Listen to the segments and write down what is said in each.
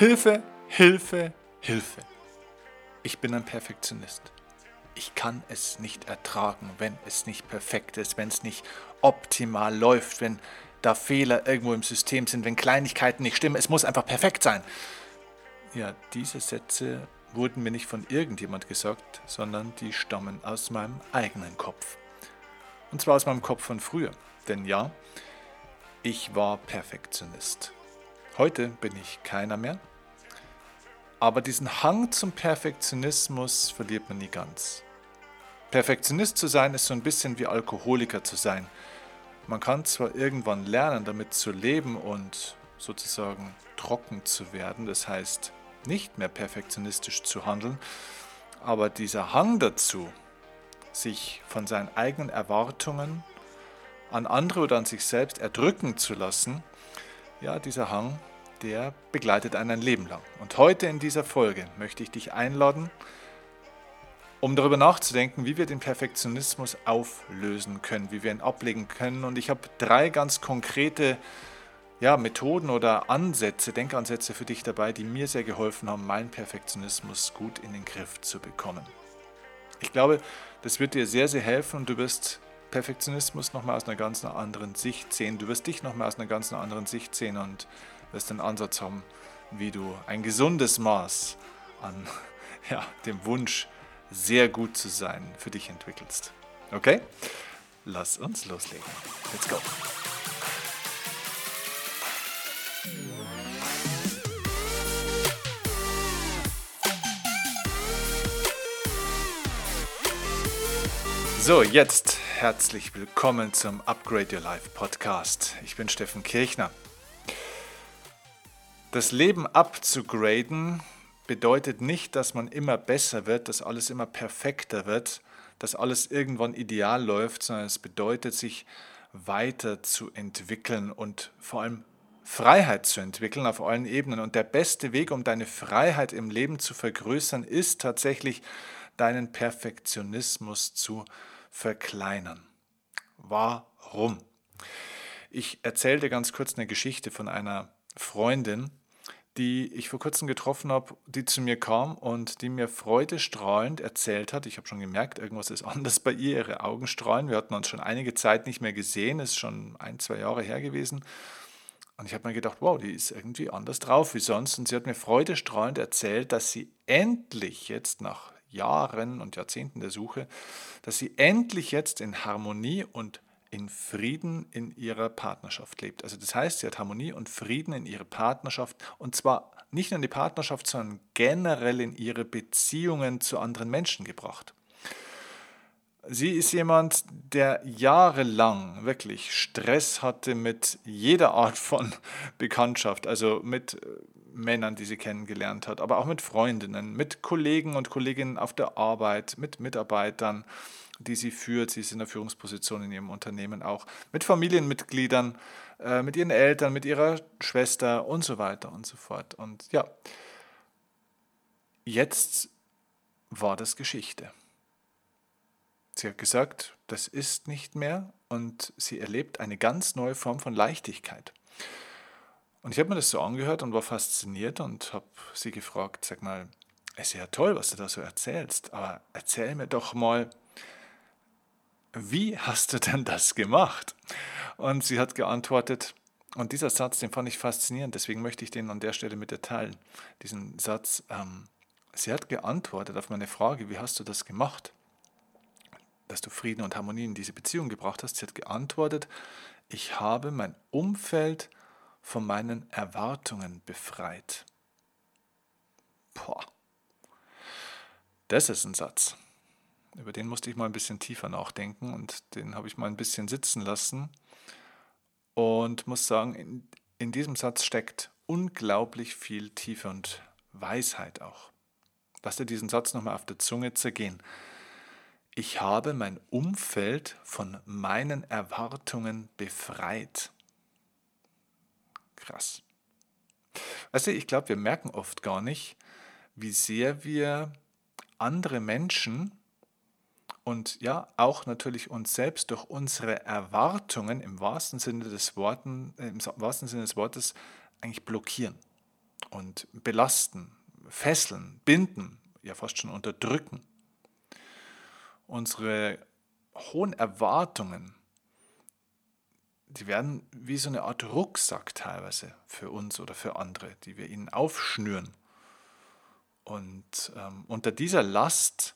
Hilfe, Hilfe, Hilfe. Ich bin ein Perfektionist. Ich kann es nicht ertragen, wenn es nicht perfekt ist, wenn es nicht optimal läuft, wenn da Fehler irgendwo im System sind, wenn Kleinigkeiten nicht stimmen. Es muss einfach perfekt sein. Ja, diese Sätze wurden mir nicht von irgendjemand gesagt, sondern die stammen aus meinem eigenen Kopf. Und zwar aus meinem Kopf von früher. Denn ja, ich war Perfektionist. Heute bin ich keiner mehr. Aber diesen Hang zum Perfektionismus verliert man nie ganz. Perfektionist zu sein ist so ein bisschen wie Alkoholiker zu sein. Man kann zwar irgendwann lernen, damit zu leben und sozusagen trocken zu werden, das heißt nicht mehr perfektionistisch zu handeln, aber dieser Hang dazu, sich von seinen eigenen Erwartungen an andere oder an sich selbst erdrücken zu lassen, ja, dieser Hang, der begleitet einen ein Leben lang. Und heute in dieser Folge möchte ich dich einladen, um darüber nachzudenken, wie wir den Perfektionismus auflösen können, wie wir ihn ablegen können. Und ich habe drei ganz konkrete ja, Methoden oder Ansätze, Denkansätze für dich dabei, die mir sehr geholfen haben, meinen Perfektionismus gut in den Griff zu bekommen. Ich glaube, das wird dir sehr, sehr helfen und du wirst Perfektionismus nochmal aus einer ganz anderen Sicht sehen. Du wirst dich nochmal aus einer ganz anderen Sicht sehen und wirst einen Ansatz haben, wie du ein gesundes Maß an ja, dem Wunsch, sehr gut zu sein, für dich entwickelst. Okay? Lass uns loslegen. Let's go. So, jetzt herzlich willkommen zum Upgrade Your Life Podcast. Ich bin Steffen Kirchner. Das Leben abzugraden bedeutet nicht, dass man immer besser wird, dass alles immer perfekter wird, dass alles irgendwann ideal läuft, sondern es bedeutet, sich weiterzuentwickeln und vor allem Freiheit zu entwickeln auf allen Ebenen. Und der beste Weg, um deine Freiheit im Leben zu vergrößern, ist tatsächlich deinen Perfektionismus zu verkleinern. Warum? Ich erzähle dir ganz kurz eine Geschichte von einer Freundin, die ich vor kurzem getroffen habe, die zu mir kam und die mir freudestrahlend erzählt hat. Ich habe schon gemerkt, irgendwas ist anders bei ihr, ihre Augen strahlen. Wir hatten uns schon einige Zeit nicht mehr gesehen, ist schon ein, zwei Jahre her gewesen. Und ich habe mir gedacht, wow, die ist irgendwie anders drauf wie sonst. Und sie hat mir freudestrahlend erzählt, dass sie endlich jetzt nach Jahren und Jahrzehnten der Suche, dass sie endlich jetzt in Harmonie und in Frieden in ihrer Partnerschaft lebt. Also das heißt, sie hat Harmonie und Frieden in ihre Partnerschaft und zwar nicht nur in die Partnerschaft, sondern generell in ihre Beziehungen zu anderen Menschen gebracht. Sie ist jemand, der jahrelang wirklich Stress hatte mit jeder Art von Bekanntschaft, also mit äh, Männern, die sie kennengelernt hat, aber auch mit Freundinnen, mit Kollegen und Kolleginnen auf der Arbeit, mit Mitarbeitern, die sie führt. Sie ist in der Führungsposition in ihrem Unternehmen auch, mit Familienmitgliedern, äh, mit ihren Eltern, mit ihrer Schwester und so weiter und so fort. Und ja, jetzt war das Geschichte. Sie hat gesagt, das ist nicht mehr und sie erlebt eine ganz neue Form von Leichtigkeit. Und ich habe mir das so angehört und war fasziniert und habe sie gefragt, sag mal, es ist ja toll, was du da so erzählst, aber erzähl mir doch mal, wie hast du denn das gemacht? Und sie hat geantwortet, und dieser Satz, den fand ich faszinierend, deswegen möchte ich den an der Stelle mit dir teilen. Diesen Satz, ähm, sie hat geantwortet auf meine Frage, wie hast du das gemacht, dass du Frieden und Harmonie in diese Beziehung gebracht hast. Sie hat geantwortet, ich habe mein Umfeld von meinen Erwartungen befreit. Boah. Das ist ein Satz. Über den musste ich mal ein bisschen tiefer nachdenken und den habe ich mal ein bisschen sitzen lassen und muss sagen, in, in diesem Satz steckt unglaublich viel Tiefe und Weisheit auch. Lass dir diesen Satz nochmal auf der Zunge zergehen. Ich habe mein Umfeld von meinen Erwartungen befreit. Krass. Weißt du, ich glaube, wir merken oft gar nicht, wie sehr wir andere Menschen und ja, auch natürlich uns selbst durch unsere Erwartungen im wahrsten Sinne des, Worten, äh, im wahrsten Sinne des Wortes eigentlich blockieren. und belasten, fesseln, binden, ja fast schon unterdrücken. Unsere hohen Erwartungen, die werden wie so eine Art Rucksack teilweise für uns oder für andere, die wir ihnen aufschnüren. Und ähm, unter dieser Last,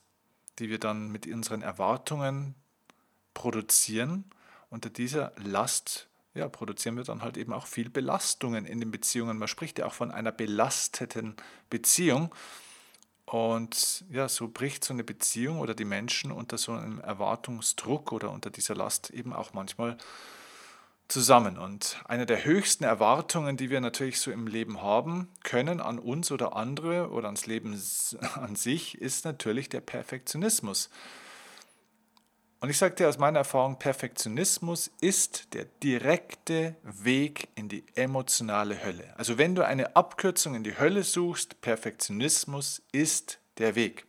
die wir dann mit unseren Erwartungen produzieren, unter dieser Last ja, produzieren wir dann halt eben auch viel Belastungen in den Beziehungen. Man spricht ja auch von einer belasteten Beziehung. Und ja, so bricht so eine Beziehung oder die Menschen unter so einem Erwartungsdruck oder unter dieser Last eben auch manchmal zusammen. Und eine der höchsten Erwartungen, die wir natürlich so im Leben haben können an uns oder andere oder ans Leben an sich, ist natürlich der Perfektionismus. Und ich sage dir aus meiner Erfahrung, Perfektionismus ist der direkte Weg in die emotionale Hölle. Also wenn du eine Abkürzung in die Hölle suchst, Perfektionismus ist der Weg.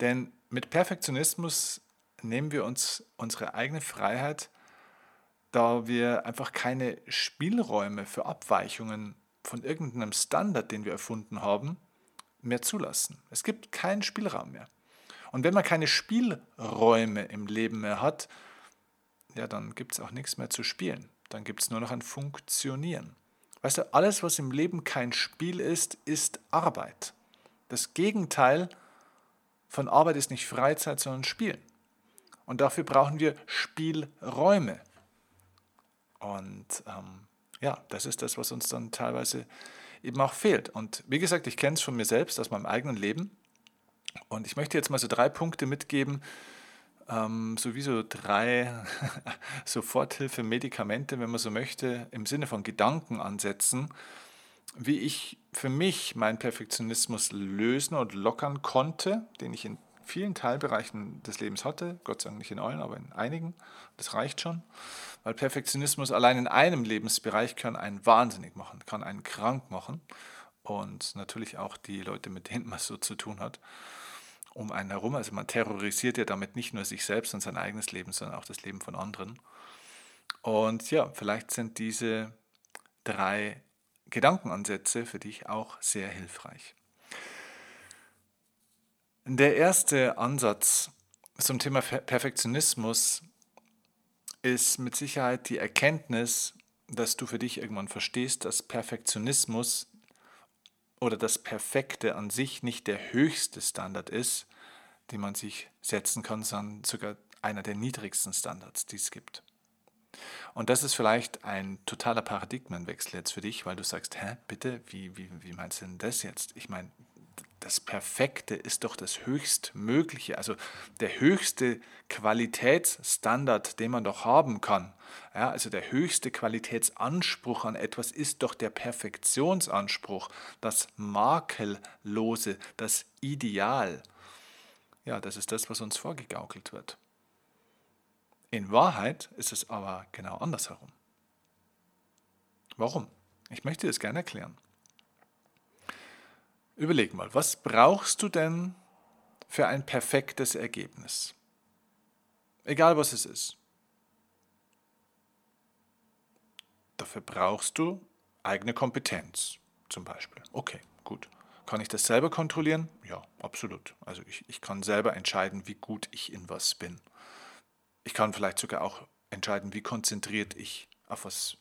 Denn mit Perfektionismus nehmen wir uns unsere eigene Freiheit, da wir einfach keine Spielräume für Abweichungen von irgendeinem Standard, den wir erfunden haben, mehr zulassen. Es gibt keinen Spielraum mehr. Und wenn man keine Spielräume im Leben mehr hat, ja, dann gibt es auch nichts mehr zu spielen. Dann gibt es nur noch ein Funktionieren. Weißt du, alles, was im Leben kein Spiel ist, ist Arbeit. Das Gegenteil von Arbeit ist nicht Freizeit, sondern Spielen. Und dafür brauchen wir Spielräume. Und ähm, ja, das ist das, was uns dann teilweise eben auch fehlt. Und wie gesagt, ich kenne es von mir selbst aus meinem eigenen Leben. Und ich möchte jetzt mal so drei Punkte mitgeben, ähm, sowieso drei Soforthilfe-Medikamente, wenn man so möchte, im Sinne von Gedankenansätzen, wie ich für mich meinen Perfektionismus lösen und lockern konnte, den ich in vielen Teilbereichen des Lebens hatte, Gott sei Dank nicht in allen, aber in einigen. Das reicht schon, weil Perfektionismus allein in einem Lebensbereich kann einen wahnsinnig machen, kann einen krank machen und natürlich auch die Leute, mit denen man so zu tun hat um einen herum. Also man terrorisiert ja damit nicht nur sich selbst und sein eigenes Leben, sondern auch das Leben von anderen. Und ja, vielleicht sind diese drei Gedankenansätze für dich auch sehr hilfreich. Der erste Ansatz zum Thema Perfektionismus ist mit Sicherheit die Erkenntnis, dass du für dich irgendwann verstehst, dass Perfektionismus oder das Perfekte an sich nicht der höchste Standard ist, den man sich setzen kann, sondern sogar einer der niedrigsten Standards, die es gibt. Und das ist vielleicht ein totaler Paradigmenwechsel jetzt für dich, weil du sagst, hä, bitte, wie, wie, wie meinst du denn das jetzt? Ich meine, das Perfekte ist doch das Höchstmögliche, also der höchste Qualitätsstandard, den man doch haben kann. Ja, also der höchste Qualitätsanspruch an etwas ist doch der Perfektionsanspruch, das Makellose, das Ideal. Ja, das ist das, was uns vorgegaukelt wird. In Wahrheit ist es aber genau andersherum. Warum? Ich möchte das gerne erklären. Überleg mal, was brauchst du denn für ein perfektes Ergebnis? Egal was es ist. Dafür brauchst du eigene Kompetenz zum Beispiel. Okay, gut. Kann ich das selber kontrollieren? Ja, absolut. Also ich, ich kann selber entscheiden, wie gut ich in was bin. Ich kann vielleicht sogar auch entscheiden, wie konzentriert ich auf was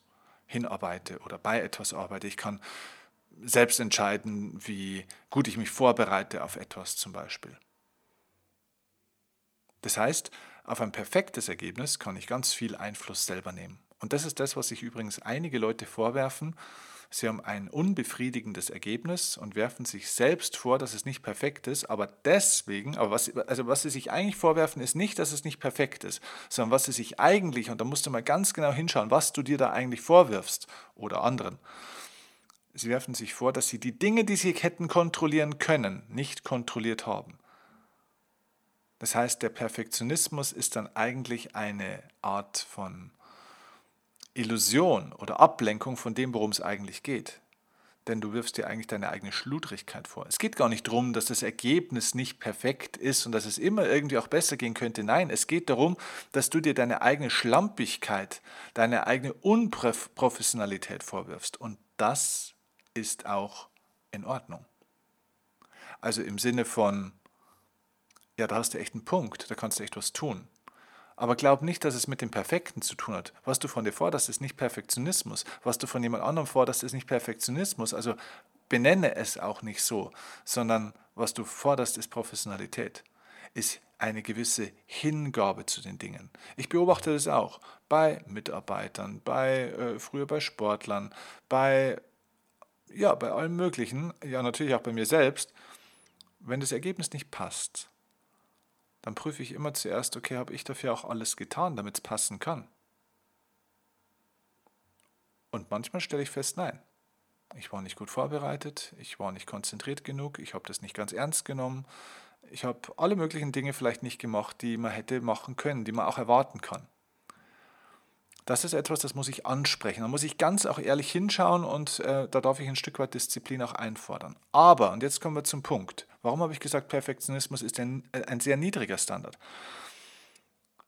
hinarbeite oder bei etwas arbeite. Ich kann selbst entscheiden, wie gut ich mich vorbereite auf etwas zum Beispiel. Das heißt, auf ein perfektes Ergebnis kann ich ganz viel Einfluss selber nehmen. Und das ist das, was sich übrigens einige Leute vorwerfen. Sie haben ein unbefriedigendes Ergebnis und werfen sich selbst vor, dass es nicht perfekt ist, aber deswegen, aber was, also was sie sich eigentlich vorwerfen, ist nicht, dass es nicht perfekt ist, sondern was sie sich eigentlich, und da musst du mal ganz genau hinschauen, was du dir da eigentlich vorwirfst oder anderen. Sie werfen sich vor, dass sie die Dinge, die sie hätten kontrollieren können, nicht kontrolliert haben. Das heißt, der Perfektionismus ist dann eigentlich eine Art von Illusion oder Ablenkung von dem, worum es eigentlich geht. Denn du wirfst dir eigentlich deine eigene Schludrigkeit vor. Es geht gar nicht darum, dass das Ergebnis nicht perfekt ist und dass es immer irgendwie auch besser gehen könnte. Nein, es geht darum, dass du dir deine eigene Schlampigkeit, deine eigene Unprofessionalität vorwirfst. Und das ist auch in Ordnung. Also im Sinne von, ja, da hast du echt einen Punkt, da kannst du echt was tun. Aber glaub nicht, dass es mit dem Perfekten zu tun hat. Was du von dir forderst, ist nicht Perfektionismus. Was du von jemand anderem forderst, ist nicht Perfektionismus. Also benenne es auch nicht so, sondern was du forderst, ist Professionalität, ist eine gewisse Hingabe zu den Dingen. Ich beobachte das auch bei Mitarbeitern, bei äh, früher bei Sportlern, bei ja, bei allem möglichen, ja natürlich auch bei mir selbst. Wenn das Ergebnis nicht passt, dann prüfe ich immer zuerst, okay, habe ich dafür auch alles getan, damit es passen kann? Und manchmal stelle ich fest, nein. Ich war nicht gut vorbereitet, ich war nicht konzentriert genug, ich habe das nicht ganz ernst genommen, ich habe alle möglichen Dinge vielleicht nicht gemacht, die man hätte machen können, die man auch erwarten kann. Das ist etwas, das muss ich ansprechen. Da muss ich ganz auch ehrlich hinschauen und äh, da darf ich ein Stück weit Disziplin auch einfordern. Aber, und jetzt kommen wir zum Punkt, warum habe ich gesagt, Perfektionismus ist ein, äh, ein sehr niedriger Standard?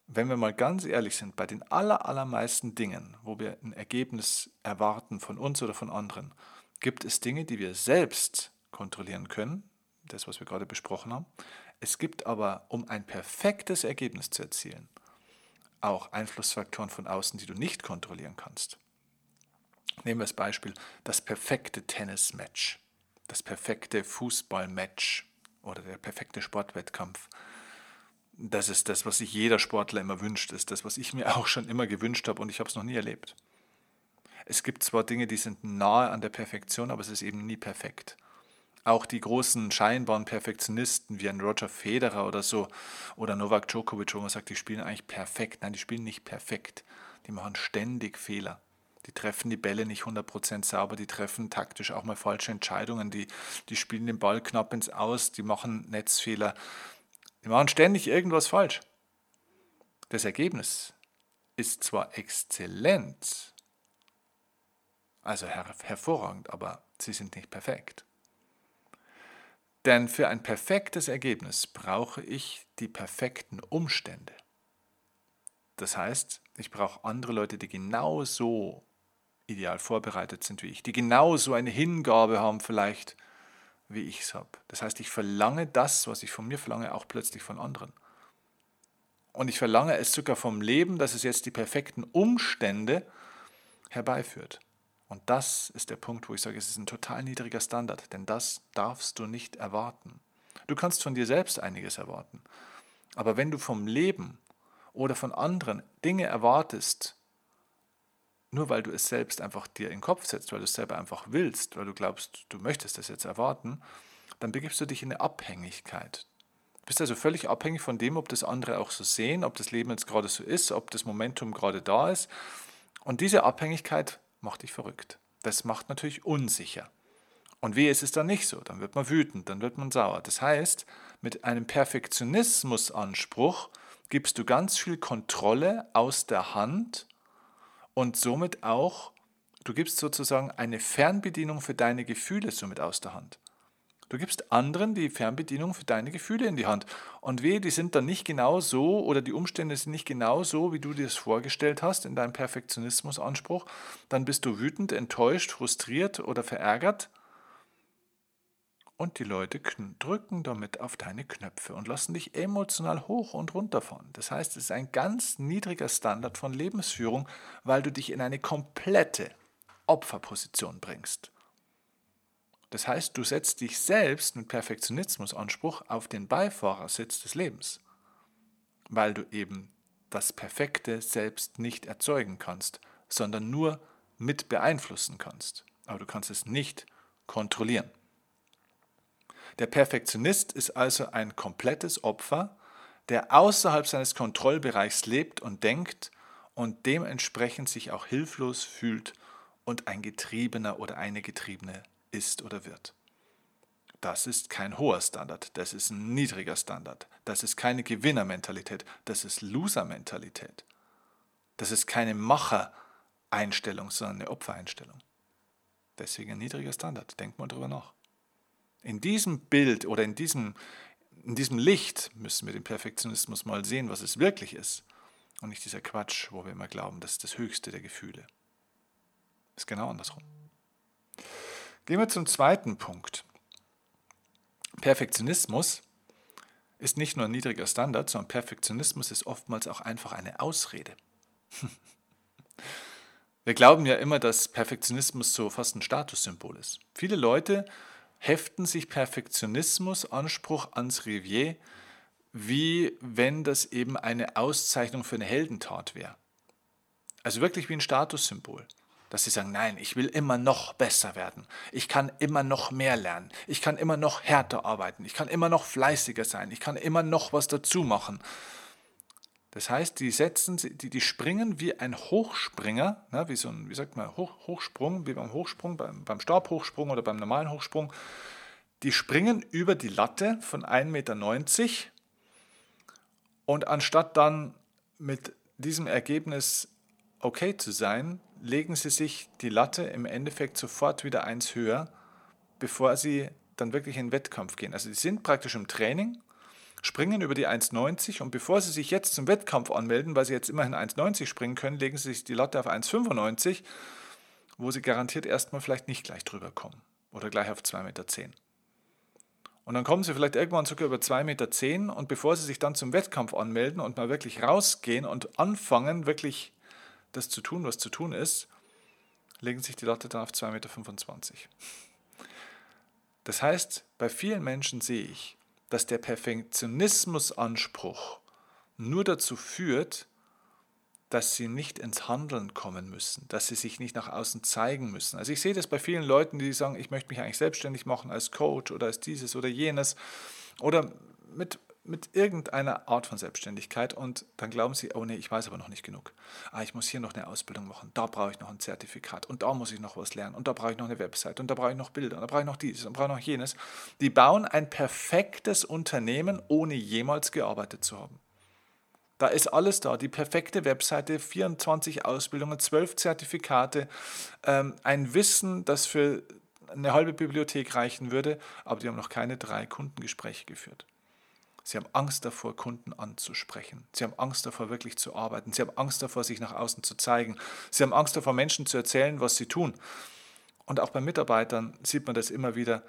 Wenn wir mal ganz ehrlich sind, bei den aller, allermeisten Dingen, wo wir ein Ergebnis erwarten von uns oder von anderen, gibt es Dinge, die wir selbst kontrollieren können, das, was wir gerade besprochen haben. Es gibt aber, um ein perfektes Ergebnis zu erzielen, auch Einflussfaktoren von außen, die du nicht kontrollieren kannst. Nehmen wir das Beispiel das perfekte Tennismatch, das perfekte Fußballmatch oder der perfekte Sportwettkampf. Das ist das, was sich jeder Sportler immer wünscht, ist das, was ich mir auch schon immer gewünscht habe und ich habe es noch nie erlebt. Es gibt zwar Dinge, die sind nahe an der Perfektion, aber es ist eben nie perfekt. Auch die großen scheinbaren Perfektionisten wie ein Roger Federer oder so oder Novak Djokovic, wo man sagt, die spielen eigentlich perfekt. Nein, die spielen nicht perfekt. Die machen ständig Fehler. Die treffen die Bälle nicht 100% sauber, die treffen taktisch auch mal falsche Entscheidungen, die, die spielen den Ball knapp ins Aus, die machen Netzfehler. Die machen ständig irgendwas falsch. Das Ergebnis ist zwar exzellent, also her hervorragend, aber sie sind nicht perfekt. Denn für ein perfektes Ergebnis brauche ich die perfekten Umstände. Das heißt, ich brauche andere Leute, die genauso ideal vorbereitet sind wie ich, die genauso eine Hingabe haben vielleicht, wie ich es habe. Das heißt, ich verlange das, was ich von mir verlange, auch plötzlich von anderen. Und ich verlange es sogar vom Leben, dass es jetzt die perfekten Umstände herbeiführt. Und das ist der Punkt, wo ich sage, es ist ein total niedriger Standard, denn das darfst du nicht erwarten. Du kannst von dir selbst einiges erwarten. Aber wenn du vom Leben oder von anderen Dinge erwartest, nur weil du es selbst einfach dir in den Kopf setzt, weil du es selber einfach willst, weil du glaubst, du möchtest es jetzt erwarten, dann begibst du dich in eine Abhängigkeit. Du bist also völlig abhängig von dem, ob das andere auch so sehen, ob das Leben jetzt gerade so ist, ob das Momentum gerade da ist. Und diese Abhängigkeit macht dich verrückt. Das macht natürlich unsicher. Und wie ist es dann nicht so? Dann wird man wütend, dann wird man sauer. Das heißt, mit einem Perfektionismusanspruch gibst du ganz viel Kontrolle aus der Hand und somit auch, du gibst sozusagen eine Fernbedienung für deine Gefühle somit aus der Hand. Du gibst anderen die Fernbedienung für deine Gefühle in die Hand. Und wehe, die sind dann nicht genau so oder die Umstände sind nicht genau so, wie du dir das vorgestellt hast in deinem Perfektionismusanspruch. Dann bist du wütend, enttäuscht, frustriert oder verärgert. Und die Leute drücken damit auf deine Knöpfe und lassen dich emotional hoch und runter fahren. Das heißt, es ist ein ganz niedriger Standard von Lebensführung, weil du dich in eine komplette Opferposition bringst. Das heißt, du setzt dich selbst mit Perfektionismusanspruch auf den Beifahrersitz des Lebens, weil du eben das Perfekte selbst nicht erzeugen kannst, sondern nur mit beeinflussen kannst. Aber du kannst es nicht kontrollieren. Der Perfektionist ist also ein komplettes Opfer, der außerhalb seines Kontrollbereichs lebt und denkt und dementsprechend sich auch hilflos fühlt und ein Getriebener oder eine Getriebene ist oder wird. Das ist kein hoher Standard, das ist ein niedriger Standard. Das ist keine Gewinnermentalität, das ist Loser-Mentalität. Das ist keine Macher-Einstellung, sondern eine Opfereinstellung. Deswegen ein niedriger Standard. Denkt mal drüber nach. In diesem Bild oder in diesem, in diesem Licht müssen wir den Perfektionismus mal sehen, was es wirklich ist. Und nicht dieser Quatsch, wo wir immer glauben, das ist das höchste der Gefühle. Ist genau andersrum. Gehen wir zum zweiten Punkt. Perfektionismus ist nicht nur ein niedriger Standard, sondern Perfektionismus ist oftmals auch einfach eine Ausrede. Wir glauben ja immer, dass Perfektionismus so fast ein Statussymbol ist. Viele Leute heften sich Perfektionismus, Anspruch ans Revier, wie wenn das eben eine Auszeichnung für eine Heldentat wäre. Also wirklich wie ein Statussymbol. Dass sie sagen, nein, ich will immer noch besser werden. Ich kann immer noch mehr lernen. Ich kann immer noch härter arbeiten. Ich kann immer noch fleißiger sein. Ich kann immer noch was dazu machen. Das heißt, die setzen, die, die springen wie ein Hochspringer, ne, wie so ein, wie sagt man, Hoch, Hochsprung, wie beim Hochsprung, beim, beim Stabhochsprung oder beim normalen Hochsprung. Die springen über die Latte von 1,90 Meter und anstatt dann mit diesem Ergebnis okay zu sein, legen sie sich die Latte im Endeffekt sofort wieder eins höher, bevor sie dann wirklich in den Wettkampf gehen. Also sie sind praktisch im Training springen über die 1,90 und bevor Sie sich jetzt zum Wettkampf anmelden, weil Sie jetzt immerhin 1,90 springen können, legen Sie sich die Latte auf 1,95, wo Sie garantiert erstmal vielleicht nicht gleich drüber kommen oder gleich auf 2,10 Meter. Und dann kommen Sie vielleicht irgendwann sogar über 2,10 Meter und bevor Sie sich dann zum Wettkampf anmelden und mal wirklich rausgehen und anfangen, wirklich das zu tun, was zu tun ist, legen sich die Latte dann auf 2,25 Meter. Das heißt, bei vielen Menschen sehe ich, dass der Perfektionismusanspruch nur dazu führt, dass sie nicht ins Handeln kommen müssen, dass sie sich nicht nach außen zeigen müssen. Also ich sehe das bei vielen Leuten, die sagen, ich möchte mich eigentlich selbstständig machen als Coach oder als dieses oder jenes oder mit mit irgendeiner Art von Selbstständigkeit und dann glauben sie, oh nee, ich weiß aber noch nicht genug. Ah, ich muss hier noch eine Ausbildung machen, da brauche ich noch ein Zertifikat und da muss ich noch was lernen und da brauche ich noch eine Website und da brauche ich noch Bilder und da brauche ich noch dieses und brauche ich noch jenes. Die bauen ein perfektes Unternehmen, ohne jemals gearbeitet zu haben. Da ist alles da, die perfekte Webseite, 24 Ausbildungen, 12 Zertifikate, ähm, ein Wissen, das für eine halbe Bibliothek reichen würde, aber die haben noch keine drei Kundengespräche geführt. Sie haben Angst davor, Kunden anzusprechen. Sie haben Angst davor, wirklich zu arbeiten. Sie haben Angst davor, sich nach außen zu zeigen. Sie haben Angst davor, Menschen zu erzählen, was sie tun. Und auch bei Mitarbeitern sieht man das immer wieder.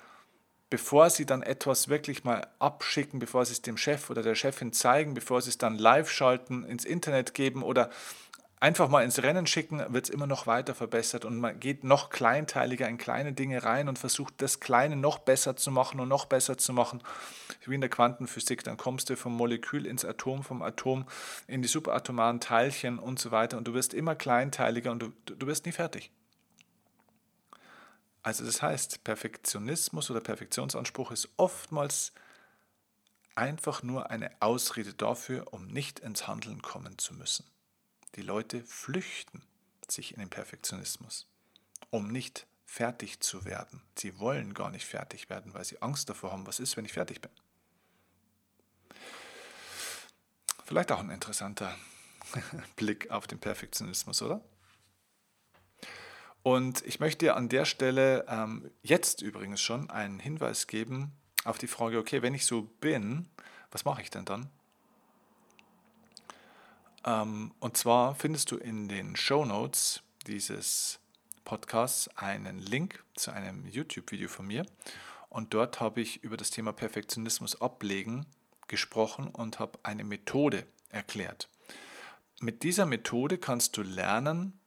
Bevor sie dann etwas wirklich mal abschicken, bevor sie es dem Chef oder der Chefin zeigen, bevor sie es dann live schalten, ins Internet geben oder einfach mal ins Rennen schicken, wird es immer noch weiter verbessert und man geht noch kleinteiliger in kleine Dinge rein und versucht das Kleine noch besser zu machen und noch besser zu machen. Wie in der Quantenphysik, dann kommst du vom Molekül ins Atom, vom Atom in die subatomaren Teilchen und so weiter und du wirst immer kleinteiliger und du, du wirst nie fertig. Also das heißt, Perfektionismus oder Perfektionsanspruch ist oftmals einfach nur eine Ausrede dafür, um nicht ins Handeln kommen zu müssen. Die Leute flüchten sich in den Perfektionismus, um nicht fertig zu werden. Sie wollen gar nicht fertig werden, weil sie Angst davor haben, was ist, wenn ich fertig bin. Vielleicht auch ein interessanter Blick auf den Perfektionismus, oder? Und ich möchte dir an der Stelle ähm, jetzt übrigens schon einen Hinweis geben auf die Frage, okay, wenn ich so bin, was mache ich denn dann? Ähm, und zwar findest du in den Show Notes dieses Podcasts einen Link zu einem YouTube-Video von mir. Und dort habe ich über das Thema Perfektionismus ablegen gesprochen und habe eine Methode erklärt. Mit dieser Methode kannst du lernen,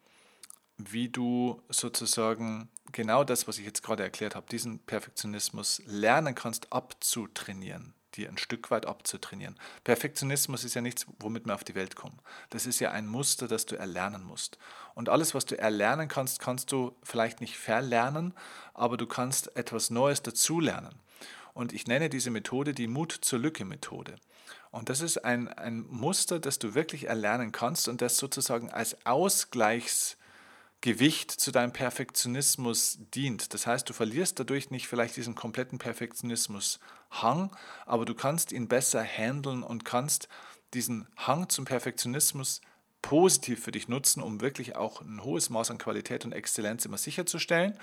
wie du sozusagen genau das, was ich jetzt gerade erklärt habe, diesen Perfektionismus lernen kannst abzutrainieren dir ein Stück weit abzutrainieren. Perfektionismus ist ja nichts, womit wir auf die Welt kommen. Das ist ja ein Muster, das du erlernen musst. Und alles, was du erlernen kannst, kannst du vielleicht nicht verlernen, aber du kannst etwas Neues dazulernen. Und ich nenne diese Methode die Mut zur Lücke-Methode. Und das ist ein, ein Muster, das du wirklich erlernen kannst und das sozusagen als Ausgleichs Gewicht zu deinem Perfektionismus dient. Das heißt, du verlierst dadurch nicht vielleicht diesen kompletten Perfektionismus-Hang, aber du kannst ihn besser handeln und kannst diesen Hang zum Perfektionismus positiv für dich nutzen, um wirklich auch ein hohes Maß an Qualität und Exzellenz immer sicherzustellen,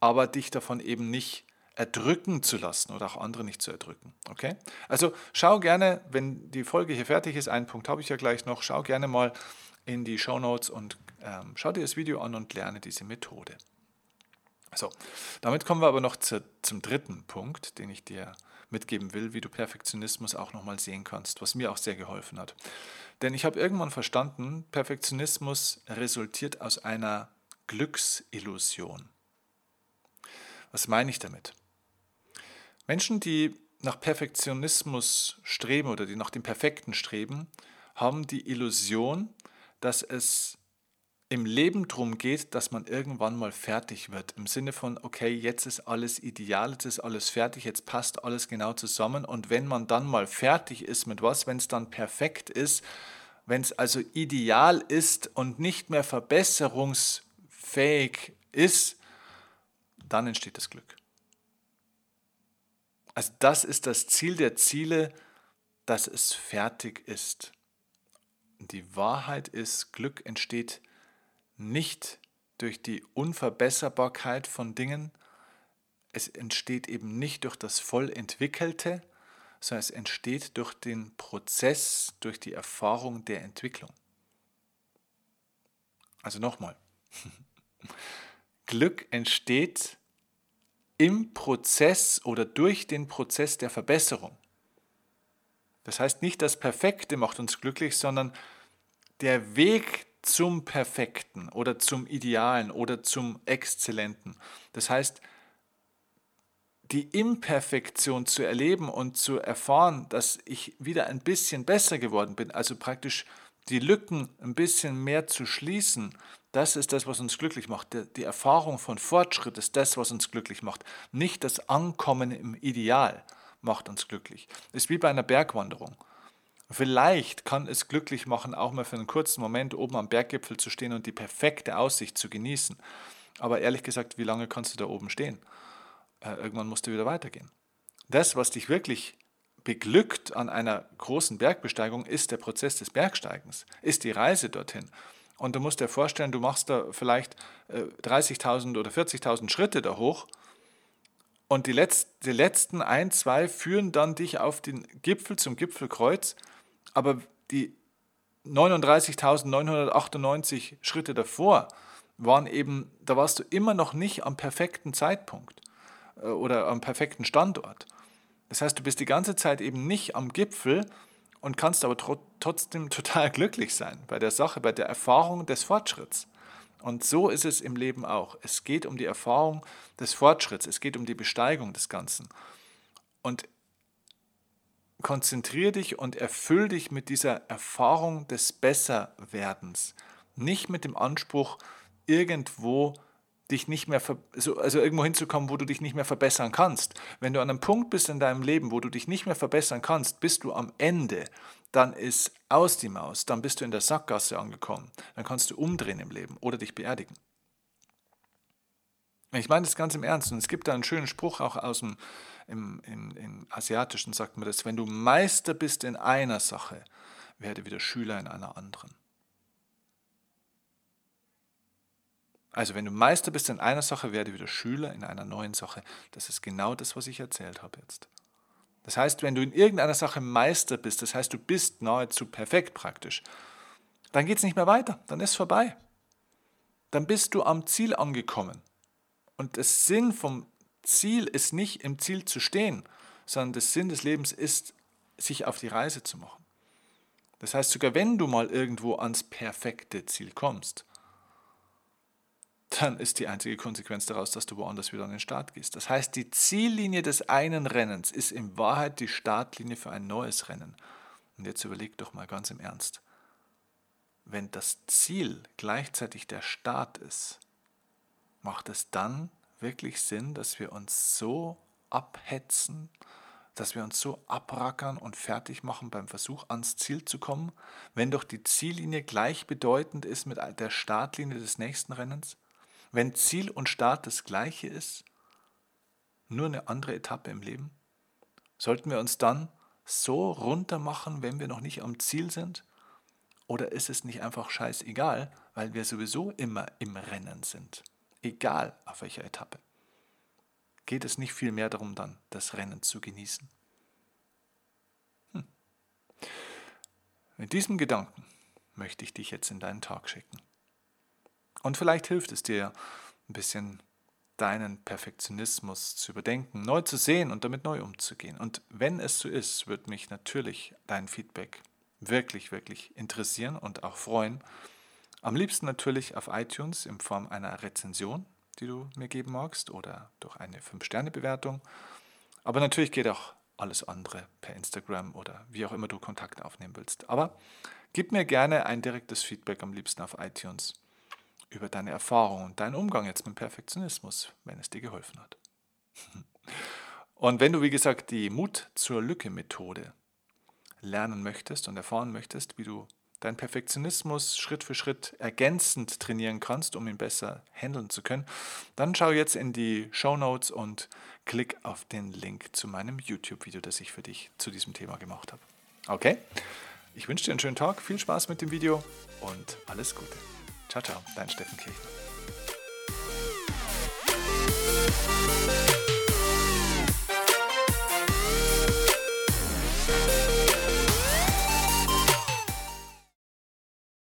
aber dich davon eben nicht erdrücken zu lassen oder auch andere nicht zu erdrücken. Okay? Also schau gerne, wenn die Folge hier fertig ist, einen Punkt habe ich ja gleich noch, schau gerne mal in die Show Notes und ähm, schau dir das Video an und lerne diese Methode. So, damit kommen wir aber noch zu, zum dritten Punkt, den ich dir mitgeben will, wie du Perfektionismus auch nochmal sehen kannst, was mir auch sehr geholfen hat. Denn ich habe irgendwann verstanden, Perfektionismus resultiert aus einer Glücksillusion. Was meine ich damit? Menschen, die nach Perfektionismus streben oder die nach dem Perfekten streben, haben die Illusion, dass es im Leben darum geht, dass man irgendwann mal fertig wird. Im Sinne von, okay, jetzt ist alles ideal, jetzt ist alles fertig, jetzt passt alles genau zusammen. Und wenn man dann mal fertig ist mit was, wenn es dann perfekt ist, wenn es also ideal ist und nicht mehr verbesserungsfähig ist, dann entsteht das Glück. Also das ist das Ziel der Ziele, dass es fertig ist. Die Wahrheit ist, Glück entsteht nicht durch die Unverbesserbarkeit von Dingen, es entsteht eben nicht durch das Vollentwickelte, sondern es entsteht durch den Prozess, durch die Erfahrung der Entwicklung. Also nochmal, Glück entsteht im Prozess oder durch den Prozess der Verbesserung. Das heißt nicht, das Perfekte macht uns glücklich, sondern der Weg zum Perfekten oder zum Idealen oder zum Exzellenten. Das heißt, die Imperfektion zu erleben und zu erfahren, dass ich wieder ein bisschen besser geworden bin, also praktisch die Lücken ein bisschen mehr zu schließen, das ist das, was uns glücklich macht. Die Erfahrung von Fortschritt ist das, was uns glücklich macht. Nicht das Ankommen im Ideal macht uns glücklich. Ist wie bei einer Bergwanderung. Vielleicht kann es glücklich machen, auch mal für einen kurzen Moment oben am Berggipfel zu stehen und die perfekte Aussicht zu genießen. Aber ehrlich gesagt, wie lange kannst du da oben stehen? Äh, irgendwann musst du wieder weitergehen. Das, was dich wirklich beglückt an einer großen Bergbesteigung, ist der Prozess des Bergsteigens, ist die Reise dorthin. Und du musst dir vorstellen, du machst da vielleicht 30.000 äh, oder 40.000 Schritte da hoch und die, Letz-, die letzten ein, zwei führen dann dich auf den Gipfel zum Gipfelkreuz, aber die 39.998 Schritte davor waren eben, da warst du immer noch nicht am perfekten Zeitpunkt äh, oder am perfekten Standort. Das heißt, du bist die ganze Zeit eben nicht am Gipfel und kannst aber tr trotzdem total glücklich sein bei der Sache, bei der Erfahrung des Fortschritts. Und so ist es im Leben auch. Es geht um die Erfahrung des Fortschritts, es geht um die Besteigung des Ganzen. Und konzentriere dich und erfüll dich mit dieser Erfahrung des Besserwerdens. Nicht mit dem Anspruch, irgendwo dich nicht mehr, also irgendwo hinzukommen, wo du dich nicht mehr verbessern kannst. Wenn du an einem Punkt bist in deinem Leben, wo du dich nicht mehr verbessern kannst, bist du am Ende dann ist aus die Maus, dann bist du in der Sackgasse angekommen. Dann kannst du umdrehen im Leben oder dich beerdigen. Ich meine das ganz im Ernst. Und es gibt da einen schönen Spruch auch aus dem im, im, im Asiatischen, sagt man das, wenn du Meister bist in einer Sache, werde wieder Schüler in einer anderen. Also wenn du Meister bist in einer Sache, werde wieder Schüler in einer neuen Sache. Das ist genau das, was ich erzählt habe jetzt. Das heißt, wenn du in irgendeiner Sache Meister bist, das heißt, du bist nahezu perfekt praktisch, dann geht es nicht mehr weiter, dann ist vorbei. Dann bist du am Ziel angekommen. Und der Sinn vom Ziel ist nicht im Ziel zu stehen, sondern der Sinn des Lebens ist, sich auf die Reise zu machen. Das heißt, sogar wenn du mal irgendwo ans perfekte Ziel kommst, dann ist die einzige Konsequenz daraus, dass du woanders wieder an den Start gehst. Das heißt, die Ziellinie des einen Rennens ist in Wahrheit die Startlinie für ein neues Rennen. Und jetzt überleg doch mal ganz im Ernst. Wenn das Ziel gleichzeitig der Start ist, macht es dann wirklich Sinn, dass wir uns so abhetzen, dass wir uns so abrackern und fertig machen beim Versuch ans Ziel zu kommen, wenn doch die Ziellinie gleichbedeutend ist mit der Startlinie des nächsten Rennens? wenn Ziel und Start das gleiche ist, nur eine andere Etappe im Leben? Sollten wir uns dann so runter machen, wenn wir noch nicht am Ziel sind? Oder ist es nicht einfach scheißegal, weil wir sowieso immer im Rennen sind? Egal auf welcher Etappe. Geht es nicht viel mehr darum, dann das Rennen zu genießen? Hm. Mit diesem Gedanken möchte ich dich jetzt in deinen Tag schicken. Und vielleicht hilft es dir ein bisschen deinen Perfektionismus zu überdenken, neu zu sehen und damit neu umzugehen. Und wenn es so ist, wird mich natürlich dein Feedback wirklich, wirklich interessieren und auch freuen. Am liebsten natürlich auf iTunes in Form einer Rezension, die du mir geben magst, oder durch eine 5-Sterne-Bewertung. Aber natürlich geht auch alles andere per Instagram oder wie auch immer du Kontakt aufnehmen willst. Aber gib mir gerne ein direktes Feedback am liebsten auf iTunes über deine Erfahrung und deinen Umgang jetzt mit Perfektionismus, wenn es dir geholfen hat. Und wenn du, wie gesagt, die Mut zur Lücke-Methode lernen möchtest und erfahren möchtest, wie du deinen Perfektionismus Schritt für Schritt ergänzend trainieren kannst, um ihn besser handeln zu können, dann schau jetzt in die Show Notes und klick auf den Link zu meinem YouTube-Video, das ich für dich zu diesem Thema gemacht habe. Okay? Ich wünsche dir einen schönen Tag, viel Spaß mit dem Video und alles Gute. Ciao, ciao, dein Steffen Kirchner.